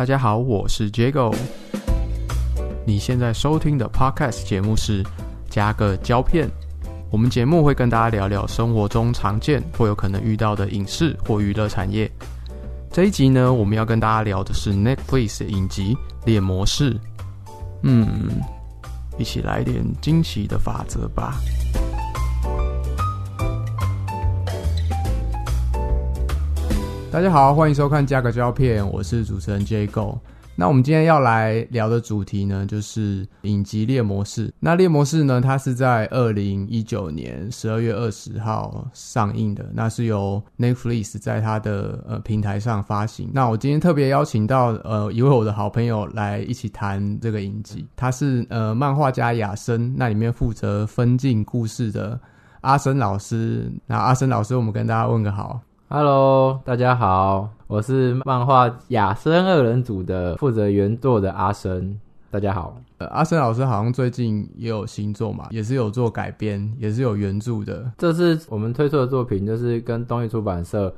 大家好，我是 Jago。你现在收听的 Podcast 节目是加个胶片。我们节目会跟大家聊聊生活中常见或有可能遇到的影视或娱乐产业。这一集呢，我们要跟大家聊的是 Netflix 影集《猎魔士》。嗯，一起来点惊奇的法则吧。大家好，欢迎收看加个胶片，我是主持人 Jago。那我们今天要来聊的主题呢，就是影集《猎魔士》。那《猎魔士》呢，它是在二零一九年十二月二十号上映的，那是由 Netflix 在它的呃平台上发行。那我今天特别邀请到呃一位我的好朋友来一起谈这个影集，他是呃漫画家雅生，那里面负责分镜故事的阿生老师。那阿生老师，我们跟大家问个好。Hello，大家好，我是漫画雅生二人组的负责原作的阿生。大家好，呃，阿生老师好像最近也有新作嘛，也是有做改编，也是有原著的。这是我们推出的作品，就是跟东艺出版社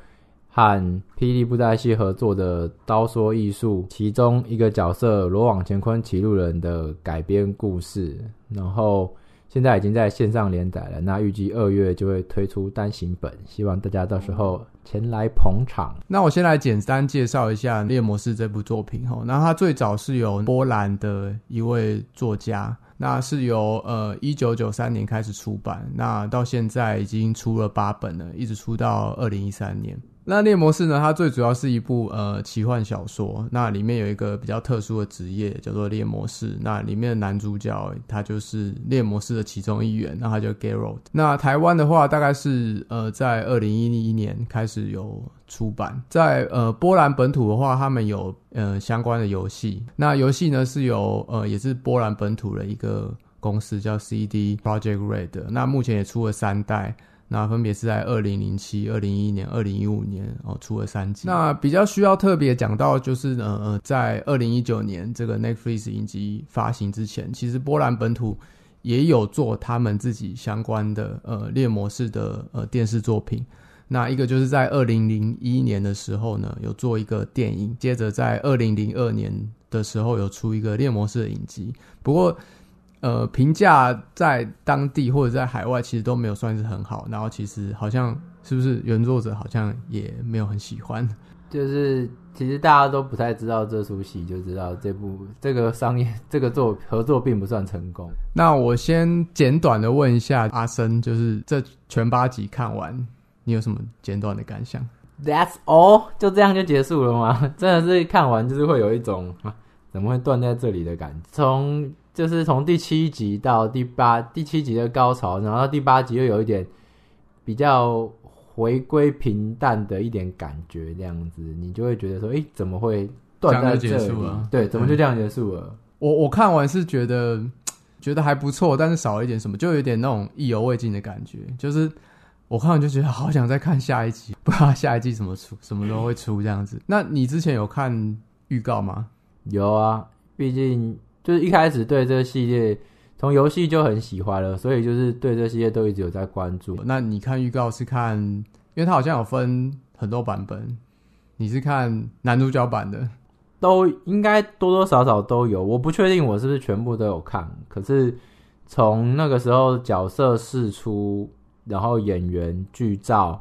和霹雳布袋戏合作的《刀说艺术》其中一个角色罗网乾坤骑路人的改编故事，然后现在已经在线上连载了。那预计二月就会推出单行本，希望大家到时候前来捧场。那我先来简单介绍一下《猎魔士》这部作品哈。那它最早是由波兰的一位作家，那是由呃一九九三年开始出版，那到现在已经出了八本了，一直出到二零一三年。那《猎魔士》呢，它最主要是一部呃奇幻小说，那里面有一个比较特殊的职业叫做猎魔士，那里面的男主角他就是猎魔士的其中一员，那他叫 Geralt。那台湾的话，大概是呃在二零一一年开始有出版，在呃波兰本土的话，他们有呃相关的游戏，那游戏呢是由呃也是波兰本土的一个公司叫 CD Project Red，那目前也出了三代。那分别是在二零零七、二零一一年、二零一五年哦出了三集。那比较需要特别讲到，就是呃呃，在二零一九年这个 Netflix 影集发行之前，其实波兰本土也有做他们自己相关的呃猎魔式的呃电视作品。那一个就是在二零零一年的时候呢，有做一个电影，接着在二零零二年的时候有出一个猎魔式的影集。不过呃，评价在当地或者在海外其实都没有算是很好，然后其实好像是不是原作者好像也没有很喜欢，就是其实大家都不太知道这出戏，就知道这部这个商业这个作合作并不算成功。那我先简短的问一下阿生，就是这全八集看完，你有什么简短的感想？That's all，就这样就结束了吗？真的是看完就是会有一种啊，怎么会断在这里的感觉？从就是从第七集到第八，第七集的高潮，然后到第八集又有一点比较回归平淡的一点感觉，这样子你就会觉得说，诶，怎么会断在这里结束了？对，怎么就这样结束了？我我看完是觉得觉得还不错，但是少了一点什么，就有点那种意犹未尽的感觉。就是我看完就觉得好想再看下一集，不知道下一季怎么出，什么时候会出这样子。那你之前有看预告吗？有啊，毕竟就是一开始对这个系列从游戏就很喜欢了，所以就是对这系列都一直有在关注。那你看预告是看，因为它好像有分很多版本，你是看男主角版的，都应该多多少少都有，我不确定我是不是全部都有看，可是从那个时候角色释出，然后演员剧照，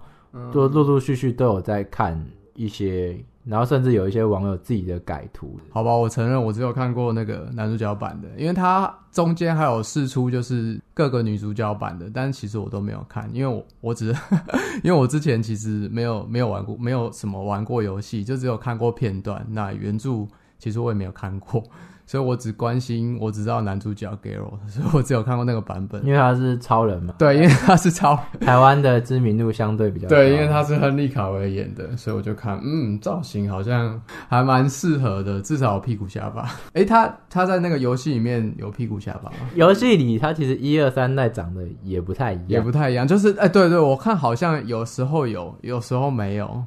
都陆陆续续都有在看一些，然后甚至有一些网友自己的改图。好吧，我承认我只有看过那个男主角版的，因为它中间还有试出就是各个女主角版的，但是其实我都没有看，因为我我只是 因为我之前其实没有没有玩过，没有什么玩过游戏，就只有看过片段。那原著其实我也没有看过，所以我只关心我只知道男主角 Garo，所以我只有看过那个版本。因为他是超人嘛，对，因为他是超台湾的知名度相对比较高。对，因为他是亨利卡维演的，所以我就看，嗯，造型好像还蛮适合的，至少有屁股下巴。诶，他他在那个游戏里面有屁股下巴吗？游戏里他其实一二三代长得也不太一样，也不太一样，就是哎，对对，我看好像有时候有，有时候没有。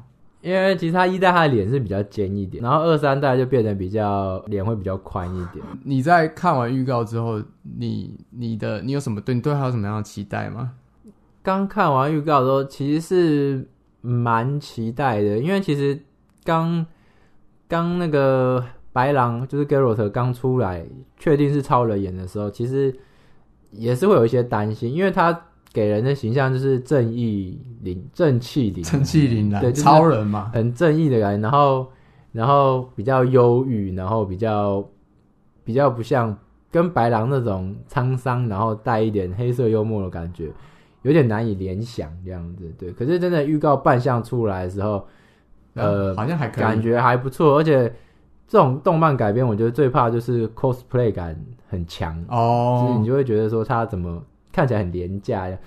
因为其实他一代他的脸是比较尖一点，然后二三代就变得比较脸会比较宽一点。你在看完预告之后，你你的你有什么对你对他有什么样的期待吗？刚看完预告的时候，其实是蛮期待的，因为其实刚刚那个白狼就是 Geralt 刚出来，确定是超人演的时候，其实也是会有一些担心，因为他给人的形象就是正义凛、正气凛、正气凛然，对，就是超人嘛，很正义的感觉，然后然后比较忧郁，然后比较比较不像跟白狼那种沧桑，然后带一点黑色幽默的感觉，有点难以联想这样子。对，可是真的预告扮相出来的时候，呃，好像还可以，感觉还不错，而且这种动漫改编，我觉得最怕就是 cosplay 感很强，就是哦你，就会觉得说他怎么看起来很廉价呀。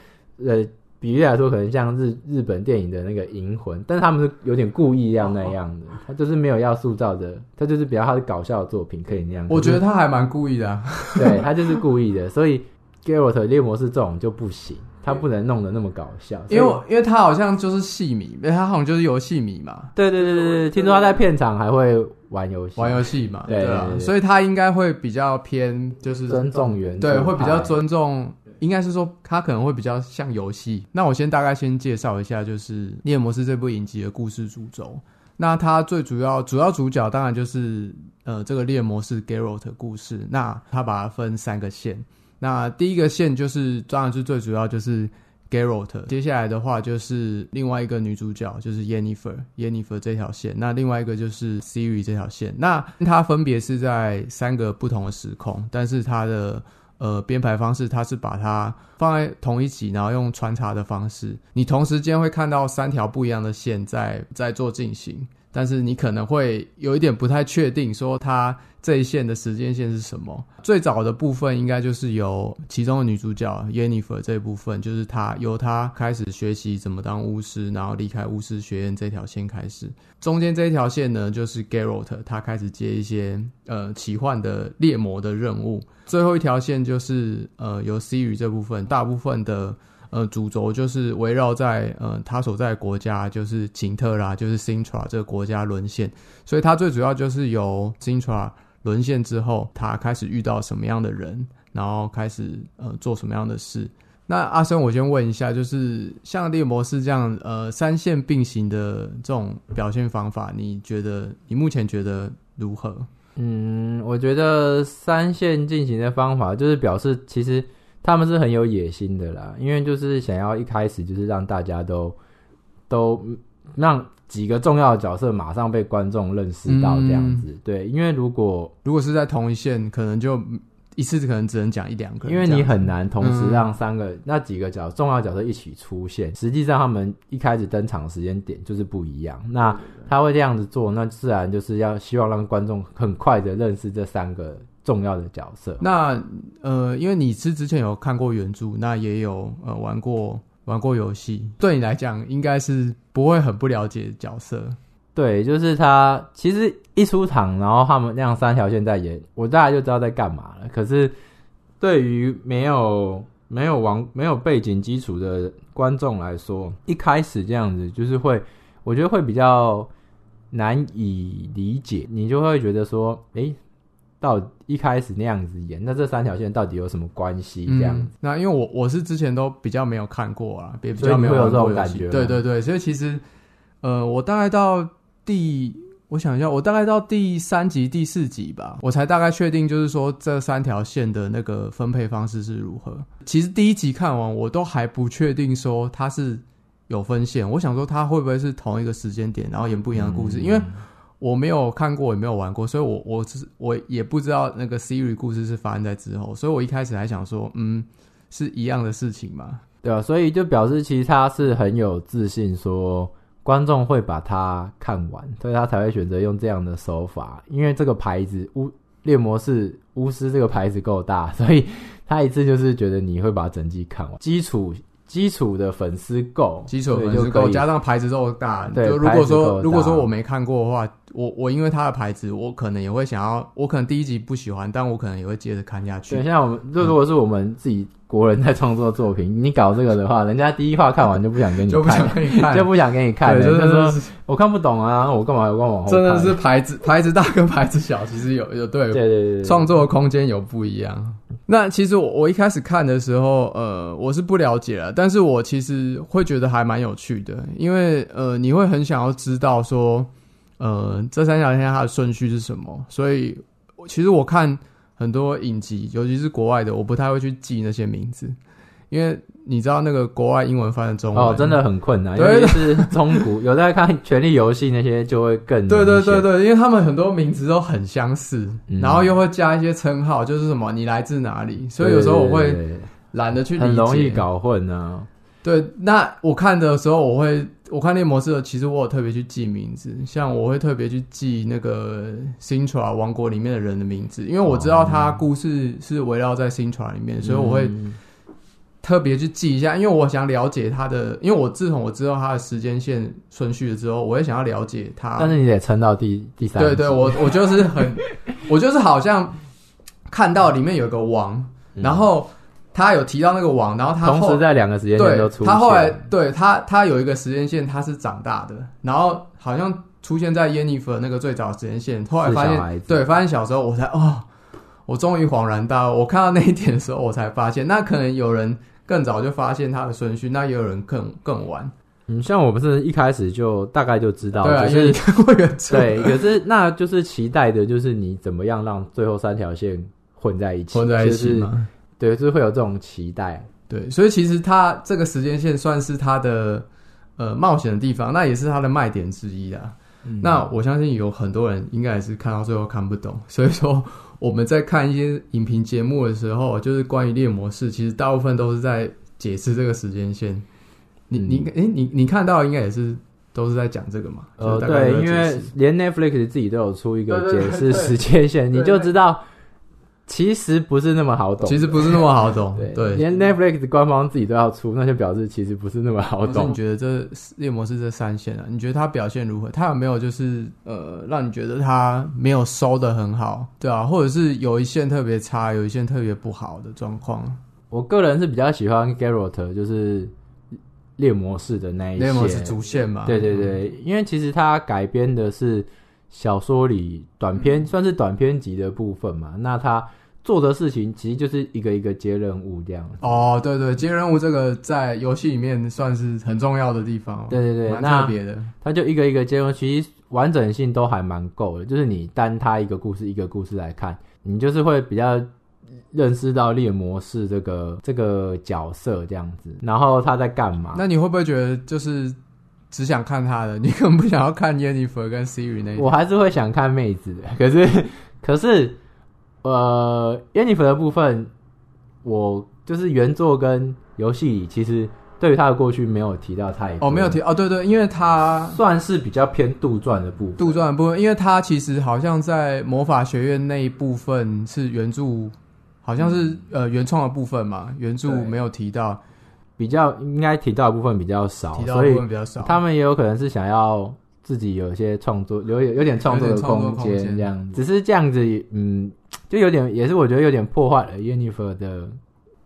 呃，比喻来说，可能像日日本电影的那个《银魂》，但是他们是有点故意要那样的，他就是没有要塑造的，他就是比较他的搞笑的作品可以那样。我觉得他还蛮故意的啊，对他就是故意的，所以 Geralt 猎魔士这种就不行，他不能弄得那么搞笑。因为因为他好像就是戏迷，他好像就是游戏迷嘛，对对对对对，听说他在片场还会玩游戏，玩游戏嘛，对啊所以他应该会比较偏就是尊重原对，著会比较尊重，应该是说它可能会比较像游戏。那我先大概先介绍一下，就是《猎魔士》这部影集的故事主轴。那它最主要主要主角当然就是呃这个猎魔士 Geralt 的故事。那它把它分三个线。那第一个线就是当然是最主要就是 Geralt，接下来的话就是另外一个女主角就是 Yennefer Yennefer 这条线，那另外一个就是 Siri 这条线。那它分别是在三个不同的时空，但是它的呃编排方式，它是把它放在同一起，然后用穿插的方式，你同时间会看到三条不一样的线在在做进行，但是你可能会有一点不太确定，说它这一线的时间线是什么。最早的部分应该就是由其中的女主角 y e n n i f e r 这一部分，就是她由她开始学习怎么当巫师，然后离开巫师学院这条线开始。中间这一条线呢，就是 Geralt 他开始接一些呃奇幻的猎魔的任务。最后一条线就是呃由 Siri 这部分，大部分的呃主轴就是围绕在呃他所在的国家，就是景特拉，就是 Sintra 这个国家沦陷，所以它最主要就是由 Sintra 沦陷之后，他开始遇到什么样的人，然后开始呃做什么样的事。那阿生，我先问一下，就是像猎魔士这样呃三线并行的这种表现方法，你觉得你目前觉得如何？嗯，我觉得三线进行的方法就是表示，其实他们是很有野心的啦，因为就是想要一开始就是让大家都都让几个重要的角色马上被观众认识到这样子。对，因为如果如果是在同一线，可能就一次可能只能讲一两个，因为你很难同时嗯让三个、那几个角重要角色一起出现，实际上他们一开始登场的时间点就是不一样。那他会这样子做，那自然就是要希望让观众很快的认识这三个重要的角色。那呃，因为你是之前有看过原著，那也有呃玩过玩过游戏，对你来讲应该是不会很不了解角色。对，就是他其实一出场，然后他们那样三条线在演，我大概就知道在干嘛了。可是对于没有没有玩没有背景基础的观众来说，一开始这样子就是会，我觉得会比较难以理解。你就会觉得说，诶，到一开始那样子演，那这三条线到底有什么关系？这样子。嗯，那因为我我是之前都比较没有看过啊，也比较没有这种感觉吗对对对，所以其实呃，我大概到第，我想一下，我大概到第三集、第四集吧，我才大概确定，就是说这三条线的那个分配方式是如何。其实第一集看完，我都还不确定说它是有分线，我想说它会不会是同一个时间点，然后演不一样的故事，因为。我没有看过，也没有玩过，所以我我只是我也不知道那个 Siri 故事是发生在之后，所以我一开始还想说，嗯，是一样的事情嘛？对啊，所以就表示其实他是很有自信，说观众会把它看完，所以他才会选择用这样的手法。因为这个牌子巫猎魔士巫师这个牌子够大，所以他一次就是觉得你会把整季看完。基础基础的粉丝够，基础粉丝够，加上牌子够大，对就如果说如果说我没看过的话，我我因为他的牌子，我可能也会想要，我可能第一集不喜欢，但我可能也会接着看下对，去。像我们就如果是我们自己国人在创作作品，你搞这个的话，人家第一话看完就不想跟你就不想看，给你看，就不想给你看就说我看不懂啊，我干嘛我干嘛往后真的是牌子牌子大跟牌子小，其实有有对对对对对创作的空间有不一样。那其实我我一开始看的时候，呃，我是不了解了，但是我其实会觉得还蛮有趣的，因为呃，你会很想要知道说，呃这三条线它的顺序是什么。所以其实我看很多影集，尤其是国外的，我不太会去记那些名字，因为你知道那个国外英文翻的中文。哦，真的很困难，对尤其是中古，有在看《权力游戏》那些就会更对对对对，因为他们很多名字都很相似，嗯。然后又会加一些称号，就是什么你来自哪里，所以有时候我会懒得去理解，很容易。搞混啊。对，那我看的时候，我会我看猎魔士的，其实我有特别去记名字，像我会特别去记那个 Sintra 王国里面的人的名字，因为我知道他故事是围绕在 Sintra 里面，所以我会嗯特别去记一下，因为我想了解他的，因为我自从我知道他的时间线顺序了之后，我也想要了解他。但是你得撑到第第三。对对，我我就是很，我就是好像看到里面有个王，嗯然后他有提到那个网，然后他后同时在两个时间线都出现。他后来对他他有一个时间线他是长大的，然后好像出现在耶尼弗那个最早的时间线，后来发现对发现小时候我才哦，我终于恍然大悟，我看到那一点的时候我才发现，那可能有人更早就发现他的顺序，那也有人更更晚，嗯，像我不是一开始就大概就知道，对啊，就是对，可是那就是期待的，就是你怎么样让最后三条线混在一起，混在一就是起嘛。对，就是会有这种期待。对，所以其实它这个时间线算是它的呃冒险的地方，那也是它的卖点之一啦。嗯那我相信有很多人应该也是看到最后看不懂，所以说 我们在看一些影评节目的时候，就是关于猎模式，其实大部分都是在解释这个时间线。你嗯你诶、你你看到应该也是都是在讲这个嘛？呃，对，因为释连 Netflix 自己都有出一个解释对时间线，对你就知道其实不是那么好懂。其实不是那么好懂，对，对。连 Netflix 官方自己都要出，那就表示其实不是那么好懂你。觉得这猎魔士这三线啊，你觉得它表现如何？它有没有就是呃，让你觉得它没有收的很好，对啊，或者是有一线特别差，有一线特别不好的状况？我个人是比较喜欢 Garrett，就是猎魔士的那一猎魔士线。主线嘛？对对对，因为其实它改编的是小说里短篇，算是短篇集的部分嘛。那他做的事情其实就是一个一个接任务这样。哦，对对，接任务这个在游戏里面算是很重要的地方，对对对，特别的。他就一个一个接任务，其实完整性都还蛮够的。就是你单他一个故事一个故事来看，你就是会比较认识到猎魔士这个这个角色这样子，然后他在干嘛。那你会不会觉得就是只想看他的，你根本不想要看 Jennifer 跟 Siri 那一我还是会想看妹子的，可是 可是呃，Jennifer 的部分，我就是原作跟游戏里其实对于他的过去没有提到太多。哦，没有提哦，对对，因为他算是比较偏杜撰的部分。杜撰的部分，因为他其实好像在魔法学院那一部分是原著，好像是、呃原创的部分嘛，原著没有提到，比较应该提到的部分比较少，提到的所以部分比较少。他们也有可能是想要自己有一些创作，有有有点创作的空空间这样子。只是这样子，嗯，就有点也是我觉得有点破坏了 Yennefer 的。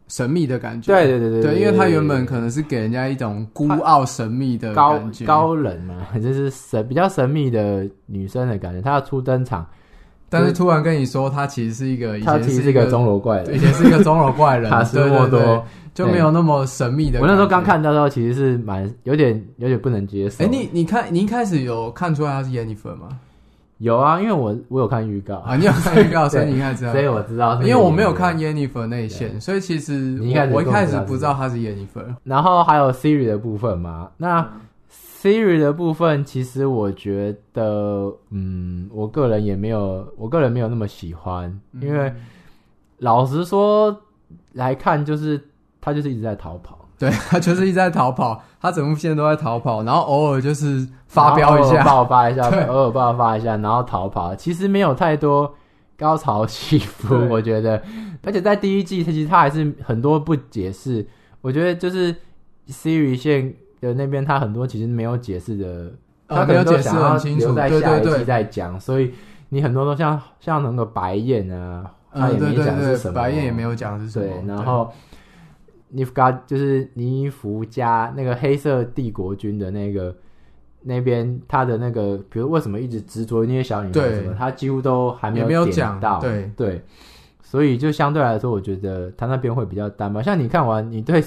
神秘的感觉，对对对对对，因为他原本可能是给人家一种孤傲神秘的高，高冷嘛，就是神比较神秘的女生的感觉。她要初登场，但是突然跟你说他其实是一个，以前是她其实是一个钟楼怪人，以前是一个钟楼怪人，卡斯对莫多。对对 就没有那么神秘的。我那时候刚，看到的时候，其实是蛮有点有点不能接受。哎，你你看你一开始有看出来他是 Jennifer 吗？有啊，因为我我有看预告，啊，你有看预告，所以你应该知道所。以我知道因为我没有看 Jennifer 那一线，所以其实我我一开始不知道不知道他是 Jennifer。然后还有 Siri 的部分嘛，那 Siri 的部分，其实我觉得，嗯，我个人也没有，我个人没有那么喜欢，嗯因为老实说来看，就是他就是一直在逃跑，对他就是一直在逃跑，他整部片都在逃跑，然后偶尔就是发飙一下，爆发一下，偶尔爆发一下，然后逃跑，其实没有太多高潮起伏，我觉得，而且在第一季，它其实他还是很多不解释，我觉得就是 Siri 线的那边，他很多其实没有解释的，呃他没有解释很清楚留在对下一季对。对再讲，所以你很多都像像那个白燕啊，他嗯，也没讲是什么，白燕也没有讲是什么，对，然后尼夫加就是尼福加那个黑色帝国军的那个那边，他的那个，比如为什么一直执着于那些小女孩对。什么，他几乎都还没有点讲到，对。对，所以就相对来说，我觉得他那边会比较单薄。像你看完，你对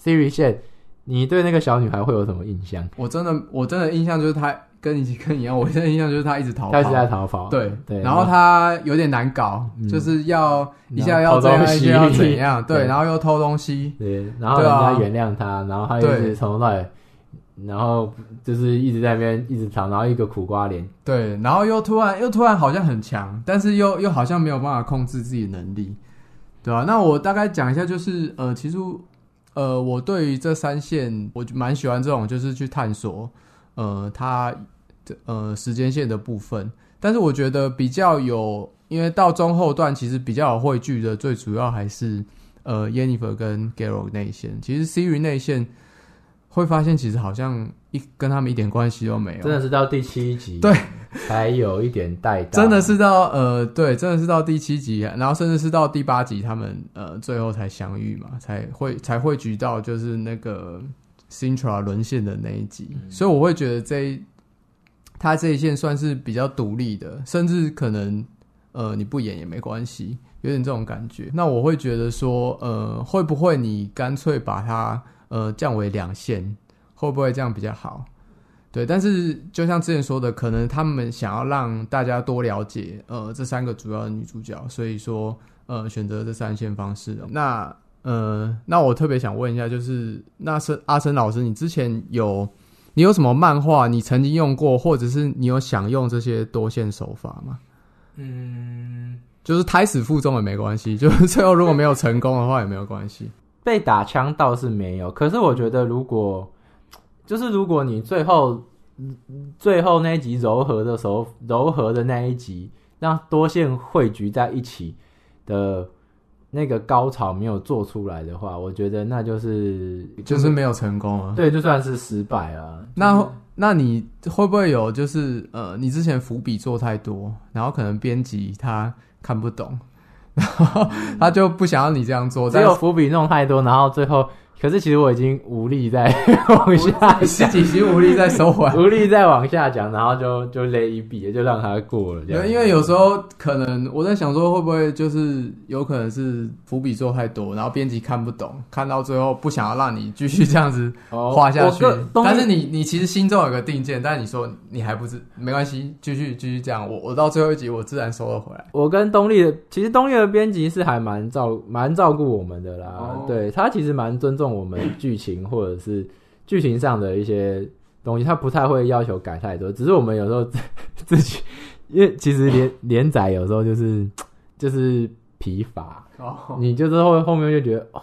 Siri 线你对那个小女孩会有什么印象？我真的我真的印象就是她跟你跟你一样，我现在印象就是她一直逃跑，她一直在逃跑，对对然后她有点难搞，嗯就是要一下要这样，一下要怎样，对，对然后又偷东西，对，然后人家原谅她，然后她一直从头到尾，然后就是一直在那边一直逃，然后一个苦瓜脸，对，然后又突然又突然好像很强，但是又又好像没有办法控制自己的能力，对啊、那我大概讲一下，就是呃，其实呃，我对于这三线，我就蛮喜欢这种，就是去探索呃它的呃时间线的部分。但是我觉得比较有，因为到中后段其实比较有汇聚的，最主要还是呃 Yennefer 跟 Geralt 内线。其实 Siri 内线会发现，其实好像一跟他们一点关系都没有，真的是到第七集对才有一点带到，真的是到呃，对，真的是到第七集，然后甚至是到第八集，他们呃最后才相遇嘛，才会才会聚到就是那个 Sintra 沦陷的那一集，所以我会觉得这一他这一线算是比较独立的，甚至可能呃你不演也没关系，有点这种感觉。那我会觉得说，呃，会不会你干脆把它呃降为两线，会不会这样比较好？对，但是就像之前说的，可能他们想要让大家多了解呃这三个主要的女主角，所以说呃选择这三线方式。那呃，那我特别想问一下，就是那是阿生老师，你之前有你有什么漫画你曾经用过，或者是你有想用这些多线手法吗？嗯，就是胎死腹中也没关系，就是最后如果没有成功的话也没有关系。被打枪倒是没有，可是我觉得如果就是如果你最后最后那一集柔和的时候，柔和的那一集让多线汇聚在一起的那个高潮没有做出来的话，我觉得那就是就是没有成功啊。对，就算是失败了。那那你会不会有就是呃，你之前伏笔做太多，然后可能编辑他看不懂，然后他就不想要你这样做，只有伏笔弄太多，然后最后，可是其实我已经无力再 往下但是讲，自己心无力再收回来。无力再往下讲，然后就就勒一笔，就让他过了。这样对，因为有时候可能我在想说，会不会就是有可能是伏笔做太多，然后编辑看不懂，看到最后不想要让你继续这样子哦画下去但是你你其实心中有个定见，但是你说你还不是没关系，继续继续这样。我我到最后一集我自然收了回来。我跟东立的，其实东立的编辑是还蛮照蛮照顾我们的啦。哦对他其实蛮尊重我们剧情或者是剧情上的一些东西，他不太会要求改太多。只是我们有时候自 自己，因为其实连连载有时候就是就是疲乏，哦，你就是后后面就觉得哦，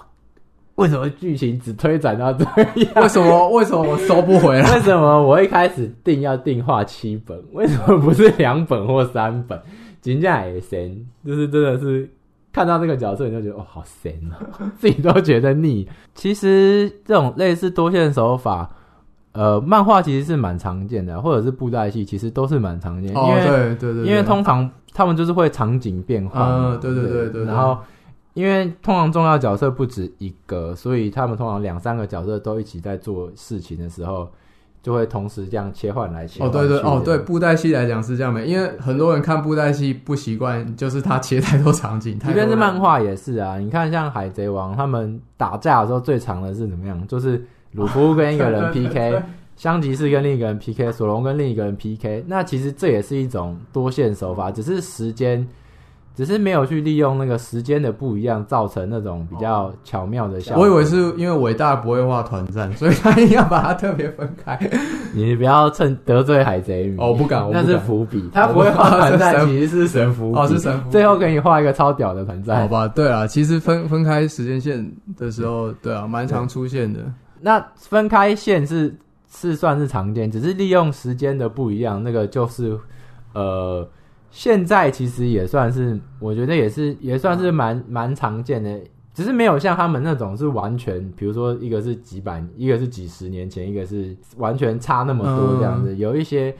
为什么剧情只推展到这样？为什么为什么我收不回来？为什么我一开始定要定画七本，为什么不是两本或三本？金价也神，就是真的是看到这个角色你就觉得哦好神哦，自己都觉得腻。其实这种类似多线手法，呃，漫画其实是蛮常见的，或者是布袋戏其实都是蛮常见，哦，因为对对对，因为通常他们就是会场景变化，嗯对对对对对然后因为通常重要角色不止一个，所以他们通常两三个角色都一起在做事情的时候，就会同时这样切换来切哦，换去的。对对哦，对，布袋戏来讲是这样的，因为很多人看布袋戏不习惯，就是他切太多场景，即便是漫画也是啊，你看像海贼王，他们打架的时候最长的是怎么样？就是鲁夫跟一个人 PK，香吉士跟另一个人 PK，索隆跟另一个人 PK。那其实这也是一种多线手法，只是时间，只是没有去利用那个时间的不一样，造成那种比较巧妙的效果。我以为是因为伟大不会画团战，所以他一定要把它特别分开。你不要趁得罪海贼迷。哦，我不敢，我不那。是伏笔，他不会画团战，神其实是神伏。哦，是神符。最后给你画一个超屌的团战好。吧，对啊，其实分分开时间线的时候，对啊，蛮常出现的。那分开线是是算是常见，只是利用时间的不一样，那个就是呃，现在其实也算是，我觉得也是也算是蛮蛮常见的，只是没有像他们那种是完全，比如说一个是几百，一个是几十年前，一个是完全差那么多这样子。有一些，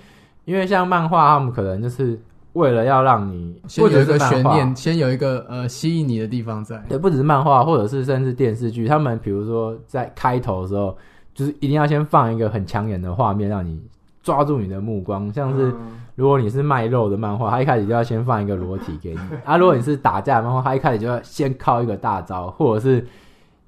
因为像漫画，他们可能就是为了要让你先有一个悬念，先有一个呃吸引你的地方在。对，不只是漫画，或者是甚至电视剧，他们比如说在开头的时候，就是一定要先放一个很抢眼的画面，让你抓住你的目光。像是如果你是卖肉的漫画，他一开始就要先放一个裸体给你；啊，如果你是打架的漫画，他一开始就要先靠一个大招，或者是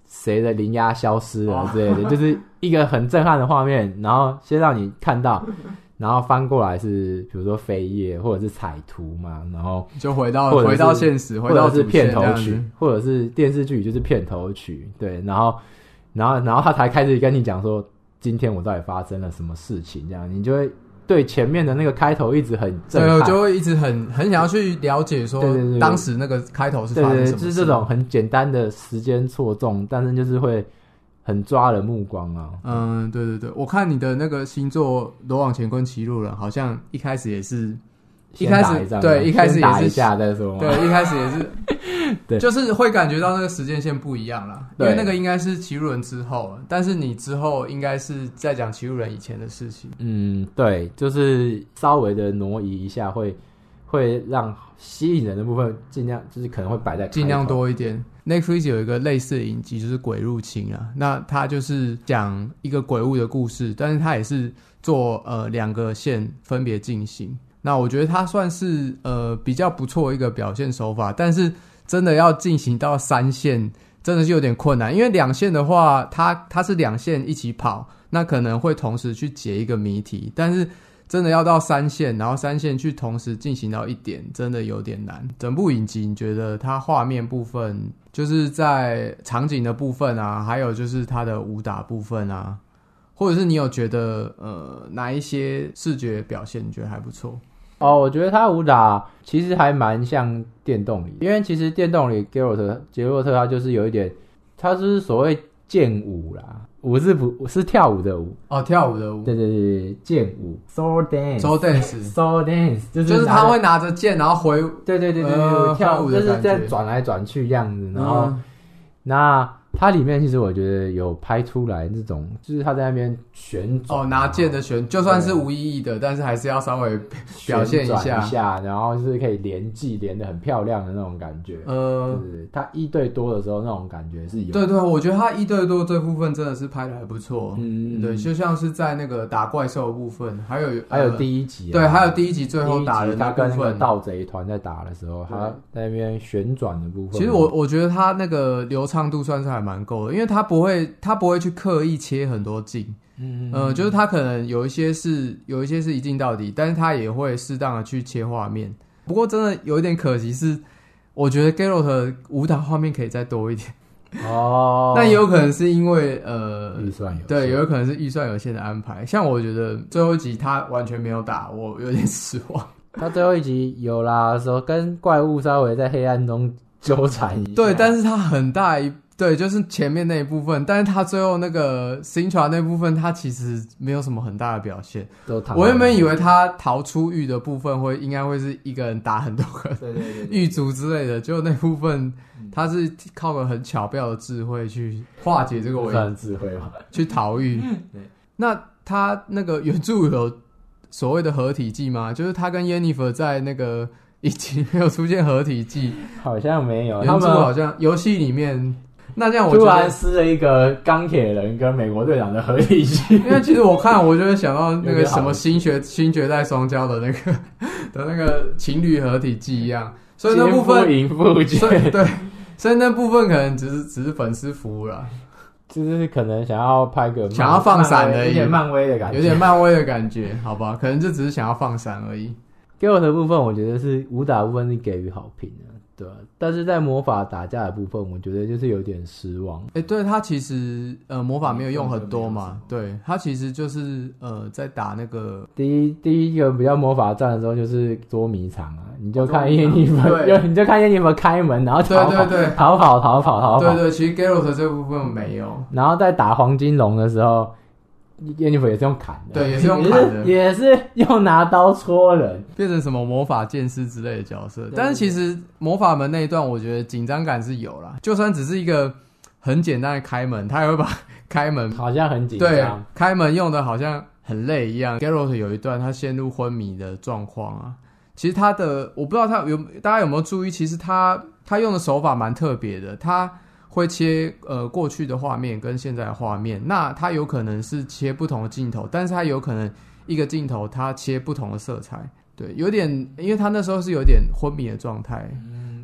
谁的灵压消失了之类的，就是一个很震撼的画面，然后先让你看到，然后翻过来是比如说飞页或者是彩图嘛，然后就回到回到现实，回或者是片头曲，或者是电视剧就是片头曲，对，然后然后然后他才开始跟你讲说今天我到底发生了什么事情，这样你就会对前面的那个开头一直很震对，我撼，就会一直很很想要去了解说对对对当时那个开头是对对对，发生什么事，就是这种很简单的时间错综，但是就是会很抓人目光啊。嗯，对对对，我看你的那个星座《罗网乾坤歧路人》，好像一开始也是，一开始对一开始也是一下再说。对，一开始也是，对 就是会感觉到那个时间线不一样啦，因对为那个应该是歧路人之后，但是你之后应该是在讲歧路人以前的事情。嗯，对，就是稍微的挪移一下会，会让吸引人的部分尽量就是可能会摆在尽量。多一点。Netflix 有一个类似的影集，就是《鬼入侵》啊，那它就是讲一个鬼物的故事，但是它也是做呃两个线分别进行。那我觉得它算是呃比较不错一个表现手法，但是真的要进行到三线，真的是有点困难，因为两线的话，它它是两线一起跑，那可能会同时去解一个谜题，但是真的要到三线，然后三线去同时进行到一点，真的有点难。整部影集，你觉得它画面部分，就是在场景的部分啊，还有就是它的武打部分啊，或者是你有觉得呃哪一些视觉表现你觉得还不错？哦，我觉得他武打其实还蛮像电动里，因为其实电动里 g e r a t 杰洛特他就是有一点，他是所谓剑舞啦，舞是不是跳舞的舞，哦，跳舞的舞。对对对对，剑舞。Soul Dance。，So Dance，Soul Dance 就是就是他会拿着剑，然后回，对对对对对，呃跳挥舞就是在转来转去这样子，然后、嗯。那它里面其实我觉得有拍出来那种，就是他在那边旋转，哦拿剑的旋，就算是无意义的，但是还是要稍微表现一下一下，然后就是可以连技连的很漂亮的那种感觉。呃。就是他一对多的时候那种感觉是有，对对，我觉得他一对多这部分真的是拍的还不错。嗯，对，就像是在那个打怪兽的部分，还有还有呃第一集啊、对，还有第一集最后打人的部他跟那个分。盗贼团在打的时候，他在那边旋转的部分，其实我我觉得他那个流畅度算是还蛮够的，因为他不会他不会去刻意切很多镜，嗯呃，就是他可能有一些是有一些是一镜到底，但是他也会适当的去切画面。不过真的有一点可惜是，我觉得的舞蹈画面可以再多一点，哦，那也有可能是因为呃预算有对，也有可能是预算有限的安排。像我觉得最后一集他完全没有打，我有点失望。他最后一集有啦，说跟怪物稍微在黑暗中纠缠一下，对，但是他很大一对，就是前面那一部分，但是他最后那个新传那部分，他其实没有什么很大的表现。都我原本以为他逃出狱的部分会应该会是一个人打很多个对对对对狱卒之类的，结果那部分他是靠个很巧妙的智慧去化解这个危算智慧吧。去逃狱。那他那个原著有所谓的合体技吗？就是他跟 Yennefer 在那个已经没有出现合体技，好像没有，他原著好像游戏里面。那这样我突然撕了一个钢铁人跟美国队长的合体戏，因为其实我看，我就会想到那个 什么新学新绝代双骄的那个 的那个情侣合体技一样，所以那部分，所以，对，所以那部分可能只是只是粉丝服务啦，就是可能想要拍个想要放闪的有点漫威的感觉，有点漫威的感觉，好吧？可能就只是想要放闪而已。给我的部分，我觉得是武打部分是给予好评的，对吧、但是在魔法打架的部分，我觉得就是有点失望。哎、对他其实呃魔法没有用很多嘛，对他其实就是呃在打那个第一第一个比较魔法战的时候就是捉迷藏啊，你就看捉迷藏。耶尼弗，就你就看耶尼弗开门，然后对逃跑对对。逃跑逃跑逃跑，对对，其实 Geralt 这部分没有，然后在打黄金龙的时候，耶尼弗也是用砍的，对也是用砍的。也是用拿刀戳人。变成什么魔法剑士之类的角色。但是其实魔法门那一段，我觉得紧张感是有啦，就算只是一个很简单的开门，他也会把 开门好像很紧对张，开门用的好像很累一样。Geralt 有一段他陷入昏迷的状况啊，其实他的我不知道他有大家有没有注意，其实他他用的手法蛮特别的，他会切呃过去的画面跟现在的画面，那他有可能是切不同的镜头，但是他有可能一个镜头他切不同的色彩。对，有点，因为他那时候是有点昏迷的状态，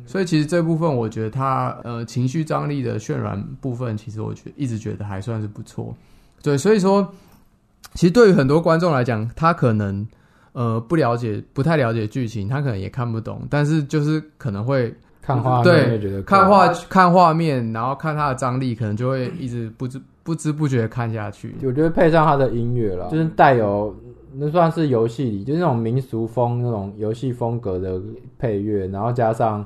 所以其实这部分我觉得他呃情绪张力的渲染部分，其实我觉得一直觉得还算是不错。对，所以说其实对于很多观众来讲，他可能呃不了解、不太了解剧情，他可能也看不懂，但是就是可能会看画面对觉得看画看画面，然后看它的张力，可能就会一直不知不知不觉地看下去。我觉得配上它的音乐了，就是带有那算是游戏里就是那种民俗风那种游戏风格的配乐，然后加上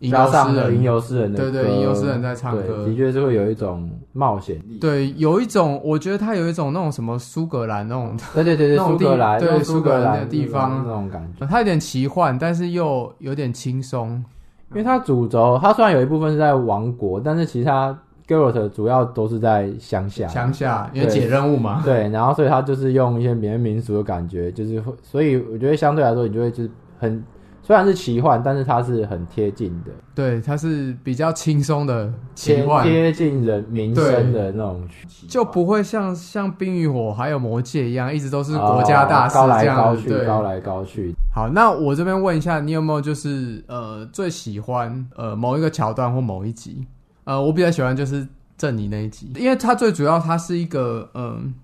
吟加游诗人上了吟游诗人的对对歌吟游诗人在唱歌对的确是会有一种冒险力。对，有一种我觉得它有一种那种什么苏格兰那种，对对对对，那种地苏格兰对苏格兰的地方那种感觉。它有点奇幻，但是又有点轻松。因为它主轴，它虽然有一部分是在王国，但是其他 Geralt 主要都是在乡下。乡下因为解任务嘛，对，然后所以它就是用一些别人民俗的感觉，就是会，所以我觉得相对来说，你就会就是很虽然是奇幻，但是它是很贴近的，对，它是比较轻松的奇贴幻，贴近人民生的那种，就不会像像冰与火还有魔戒一样，一直都是国家大事哦高来这样子。高去，高来高去。好，那我这边问一下，你有没有就是呃最喜欢呃某一个桥段或某一集？呃，我比较喜欢就是正你那一集，因为它最主要它是一个嗯。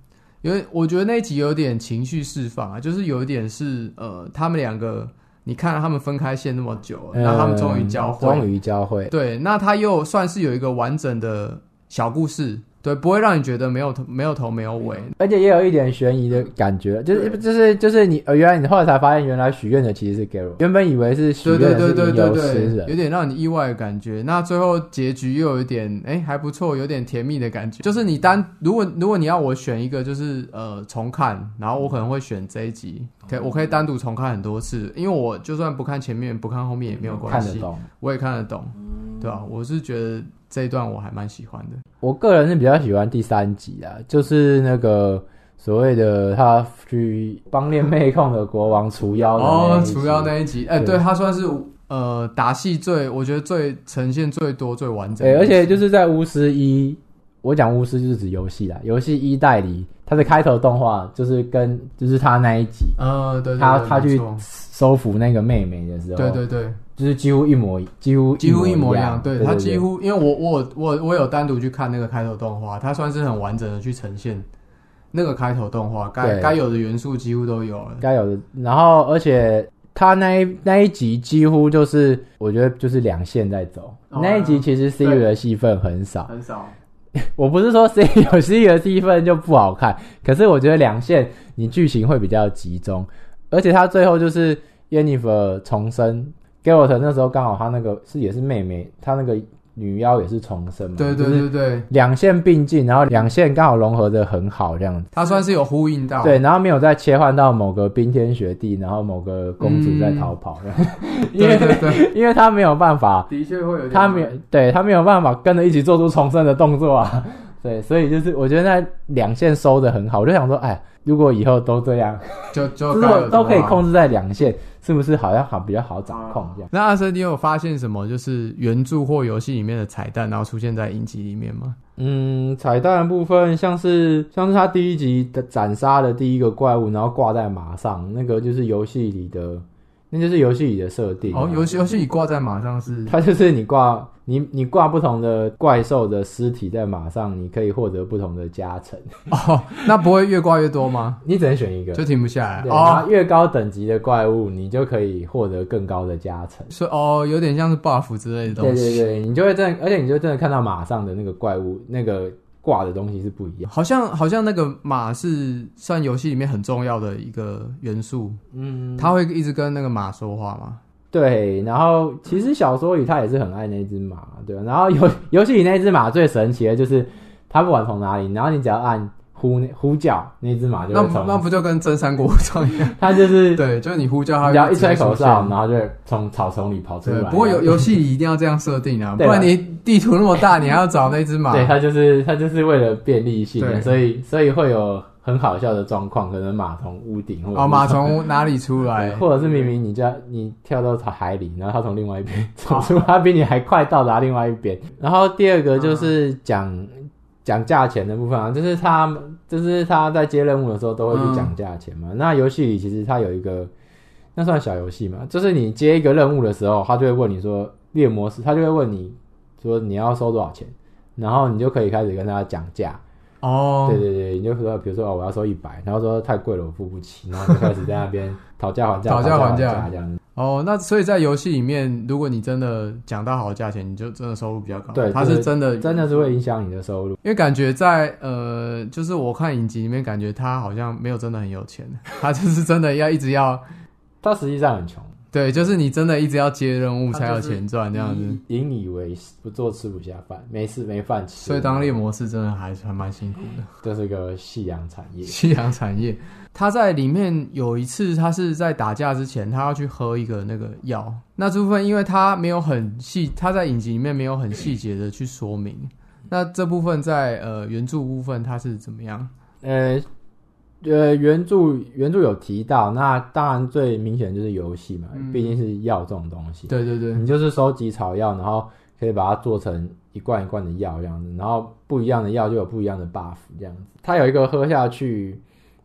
有，我觉得那一集有点情绪释放啊，就是有一点是呃，他们两个，你看他们分开线那么久了，然后他们终于交汇，嗯终于交汇。对，那他又算是有一个完整的小故事，对，不会让你觉得没有头没有头没有尾。而且也有一点悬疑的感觉，就是就是就是你呃，原来你后来才发现，原来许愿的其实是 Garo，原本以为是许对愿的是吟对对对对游诗对，有，点让你意外的感觉。那最后结局又有一点，哎，还不错，有点甜蜜的感觉。就是你单如果如果你要我选一个，就是呃重看，然后我可能会选这一集，可以我可以单独重看很多次，因为我就算不看前面，不看后面也没有关系，看得懂。我也看得懂，对吧、我是觉得这一段我还蛮喜欢的。我个人是比较喜欢第三集啊，就是那个所谓的他去帮练妹控的国王除妖的哦，除妖那一集，哎、对对，他算是呃打戏最，我觉得最呈现最多、最完整。而且就是在巫师一，我讲巫师就是指游戏啦，游戏一代里，它的开头动画就是跟就是他那一集，他他去收服那个妹妹的时候，对对对，就是几乎一模几乎几乎一模一一样。对对他几乎，因为我我我我有单独去看那个开头动画，它算是很完整的去呈现那个开头动画该该有的元素几乎都有了。该有的。然后而且他那一那一集几乎就是我觉得就是两线在走，哦那一集其实 Siri 对的戏份很少。很少，我不是说 Siri 有 Siri 的戏份就不好看，可是我觉得两线你剧情会比较集中，而且他最后就是 Jennifer 重生 g a r r e t 那时候刚好他那个是也是妹妹，他那个女妖也是重生嘛，对对就是对对，两线并进，然后两线刚好融合的很好，这样。子。他算是有呼应到。对，然后没有再切换到某个冰天雪地，然后某个公主在逃跑，因对为对对，因为他没有办法，的确会有点。他没有对他没有办法跟着一起做出重生的动作啊，对，所以就是我觉得那两线收的很好，我就想说，哎，如果以后都这样，就 就如果都可以控制在两线，是不是好像好比较好掌控这样？那阿生，你有发现什么就是原著或游戏里面的彩蛋，然后出现在影集里面吗？嗯，彩蛋的部分像是像是他第一集的斩杀的第一个怪物，然后挂在马上，那个就是游戏里的，那就是游戏里的设定啊、哦，游戏游戏里挂在马上是它就是你挂你你挂不同的怪兽的尸体在马上，你可以获得不同的加成，哦，那不会越挂越多吗？你只能选一个。就停不下来对，然哦。后越高等级的怪物，你就可以获得更高的加成。所以哦，有点像是 buff 之类的东西。对对，你就会真的，而且你就真的看到马上的那个怪物，那个挂的东西是不一样。好像好像那个马是算游戏里面很重要的一个元素，嗯，他会一直跟那个马说话嘛。对，然后其实小说里他也是很爱那只马，对吧？然后游游戏里那只马最神奇的就是，它不管从哪里，然后你只要按呼呼叫，那只马就那那不就跟真三国无 双一样？它就是对，就是你呼叫它，只要一吹口哨，然后就会从草丛里跑出，来。不过游游戏里一定要这样设定啊，不然你地图那么大，你还要找那只马。对，它就是它就是为了便利性，所以所以会有很好笑的状况，可能马从屋顶或者哦，马从哪里出来，？或者是明明你家你跳到海里，然后他从另外一边走出，他比你还快到达另外一边。然后第二个就是讲讲价钱的部分啊，就是他就是他在接任务的时候都会去讲价钱嘛。那游戏里其实它有一个那算小游戏嘛，就是你接一个任务的时候，他就会问你说猎魔师，他就会问你说你要收多少钱，然后你就可以开始跟他讲价。哦，对对对，你就说比如说哦，我要收一百，然后说太贵了，我付不起，然后就开始在那边讨价还价，讨价还价这样子。哦，那所以在游戏里面，如果你真的讲到好的价钱，你就真的收入比较高。对它是真的，真的是会影响你的收入。因为感觉在呃，就是我看影集里面，感觉他好像没有真的很有钱，他就是真的要一直要，他实际上很穷。对，就是你真的一直要接任务才有钱赚这样子。引以为不做吃不下饭，没事没饭吃。所以当猎魔是真的还还蛮辛苦的，这是个夕阳产业。夕阳产业，他在里面有一次，他是在打架之前，他要去喝一个那个药。那这部分因为他没有很细，他在影集里面没有很细节的去说明。那这部分在呃原著部分它是怎么样？呃。呃，原著原著有提到，那当然最明显就是游戏嘛，毕竟是药这种东西。对对对，你就是收集草药，然后可以把它做成一罐一罐的药这样子，然后不一样的药就有不一样的 buff 这样子。它有一个喝下去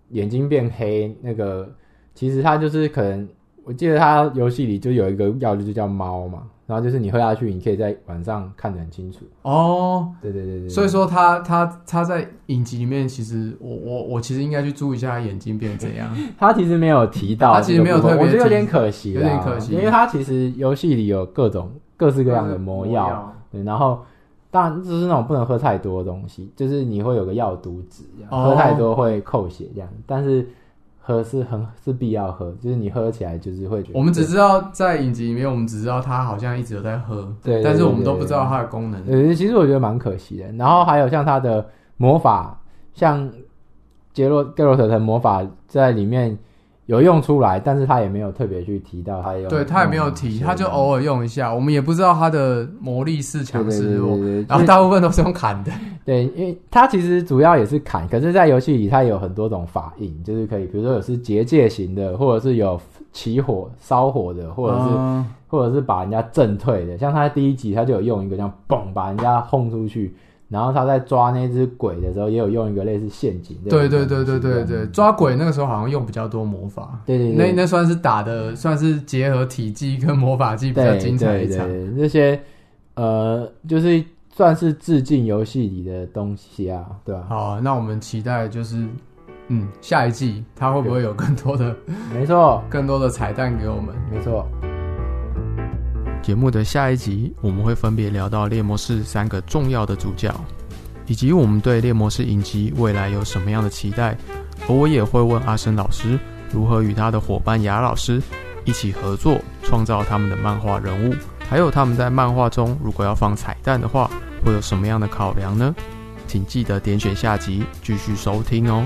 眼睛变黑，那个其实它就是可能，我记得它游戏里就有一个药就叫猫嘛。然后就是你喝下去，你可以在晚上看得很清楚哦。对对对对。所以说他他他在影集里面，其实我我我其实应该去注意一下他眼睛变怎样。他其实没有提到，他其实没有特别，我觉得有点可惜，有点可惜，因为他其实游戏里有各种各式各样的魔药，对，然后当然就是那种不能喝太多的东西，就是你会有个药毒值，喝太多会扣血这样，但是。喝是很是必要喝，就是你喝起来就是会觉得。我们只知道在影集里面，我们只知道他好像一直有在喝，对，但是我们都不知道它的功能。呃，其实我觉得蛮可惜的。然后还有像它的魔法，像杰洛盖洛特的魔法在里面。有用出来，但是他也没有特别去提到他有。对他也没有提，他就偶尔用一下。我们也不知道他的魔力是强是弱，然后大部分都是用砍的。对，因为他其实主要也是砍，可是，在游戏里他有很多种法印，就是可以，比如说有是结界型的，或者是有起火烧火的，或者是或者是把人家震退的。像他第一集他就有用一个这样嘣把人家轰出去。然后他在抓那只鬼的时候，也有用一个类似陷阱。对对对对对对，抓鬼那个时候好像用比较多魔法。对对，那那算是打的，算是结合体技跟魔法技比较精彩一场。这些呃，就是算是致敬游戏里的东西啊，对吧？好，那我们期待就是，嗯，下一季他会不会有更多的？没错，更多的彩蛋给我们。没错。节目的下一集，我们会分别聊到猎魔士三个重要的主角，以及我们对猎魔士影集未来有什么样的期待。而我也会问阿生老师，如何与他的伙伴雅老师一起合作，创造他们的漫画人物，还有他们在漫画中如果要放彩蛋的话，会有什么样的考量呢？请记得点选下集继续收听哦。